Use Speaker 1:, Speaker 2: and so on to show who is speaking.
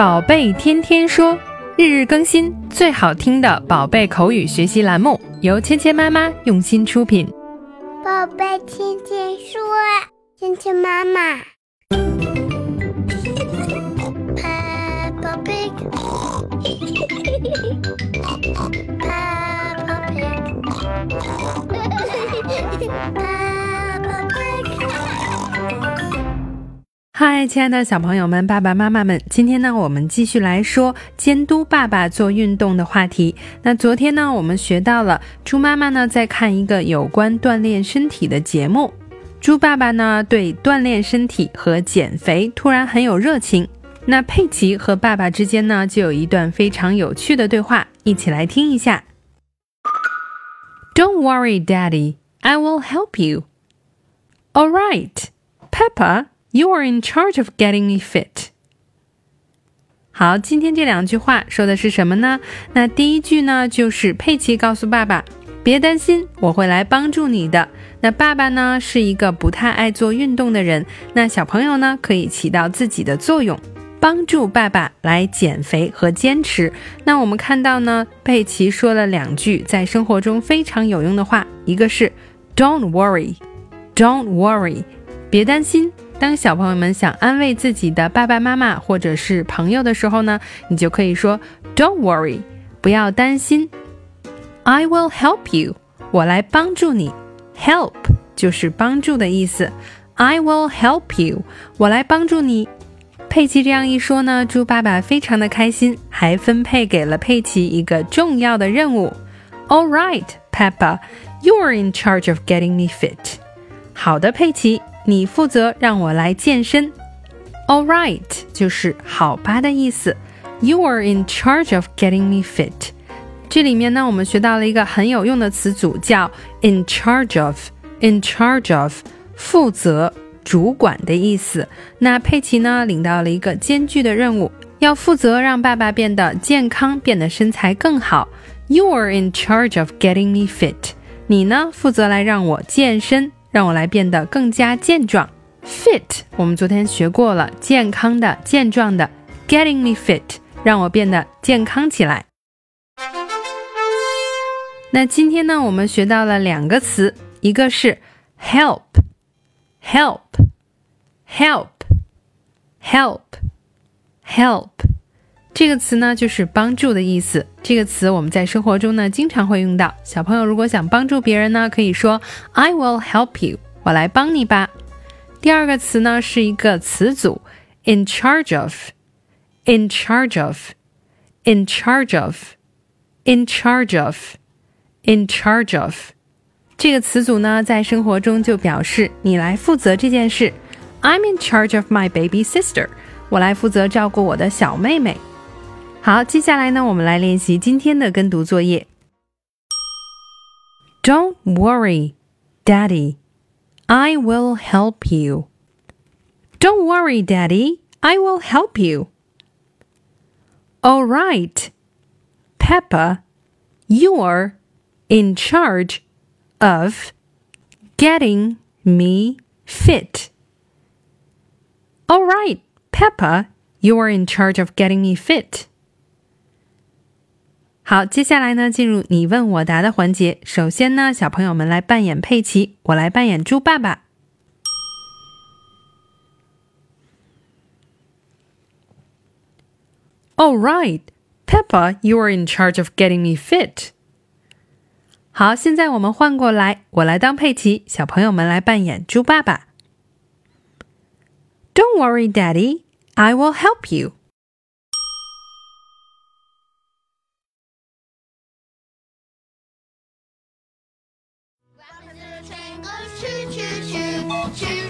Speaker 1: 宝贝天天说，日日更新，最好听的宝贝口语学习栏目，由芊芊妈妈用心出品。
Speaker 2: 宝贝天天说，芊芊妈妈。Peppa Pig. Peppa Pig. Peppa
Speaker 1: 嗨，亲爱的小朋友们、爸爸妈妈们，今天呢，我们继续来说监督爸爸做运动的话题。那昨天呢，我们学到了猪妈妈呢在看一个有关锻炼身体的节目，猪爸爸呢对锻炼身体和减肥突然很有热情。那佩奇和爸爸之间呢就有一段非常有趣的对话，一起来听一下。Don't worry, Daddy, I will help you. All right, Peppa. You are in charge of getting me fit. 好，今天这两句话说的是什么呢？那第一句呢，就是佩奇告诉爸爸：“别担心，我会来帮助你的。”那爸爸呢，是一个不太爱做运动的人，那小朋友呢，可以起到自己的作用，帮助爸爸来减肥和坚持。那我们看到呢，佩奇说了两句在生活中非常有用的话，一个是 “Don't worry, don't worry”，别担心。当小朋友们想安慰自己的爸爸妈妈或者是朋友的时候呢，你就可以说 "Don't worry，不要担心。I will help you，我来帮助你。Help 就是帮助的意思。I will help you，我来帮助你。佩奇这样一说呢，猪爸爸非常的开心，还分配给了佩奇一个重要的任务。All right, Peppa，you're in charge of getting me fit。好的，佩奇。你负责让我来健身，All right，就是好吧的意思。You are in charge of getting me fit。这里面呢，我们学到了一个很有用的词组，叫 in charge of。in charge of，负责、主管的意思。那佩奇呢，领到了一个艰巨的任务，要负责让爸爸变得健康，变得身材更好。You are in charge of getting me fit。你呢，负责来让我健身。让我来变得更加健壮，fit。我们昨天学过了，健康的、健壮的，getting me fit，让我变得健康起来。那今天呢，我们学到了两个词，一个是 help，help，help，help，help。这个词呢，就是帮助的意思。这个词我们在生活中呢，经常会用到。小朋友如果想帮助别人呢，可以说 I will help you，我来帮你吧。第二个词呢，是一个词组，in charge of，in charge of，in charge of，in charge of，in charge of。这个词组呢，在生活中就表示你来负责这件事。I'm in charge of my baby sister，我来负责照顾我的小妹妹。好，接下来呢，我们来练习今天的跟读作业。Don't worry, Daddy. I will help you. Don't worry, Daddy. I will help you. All right, Peppa, you're in charge of getting me fit. All right, Peppa, you're in charge of getting me fit. 好，接下来呢，进入你问我答的环节。首先呢，小朋友们来扮演佩奇，我来扮演猪爸爸。All right, Peppa, you are in charge of getting me fit. 好，现在我们换过来，我来当佩奇，小朋友们来扮演猪爸爸。Don't worry, Daddy, I will help you.
Speaker 2: Cheers.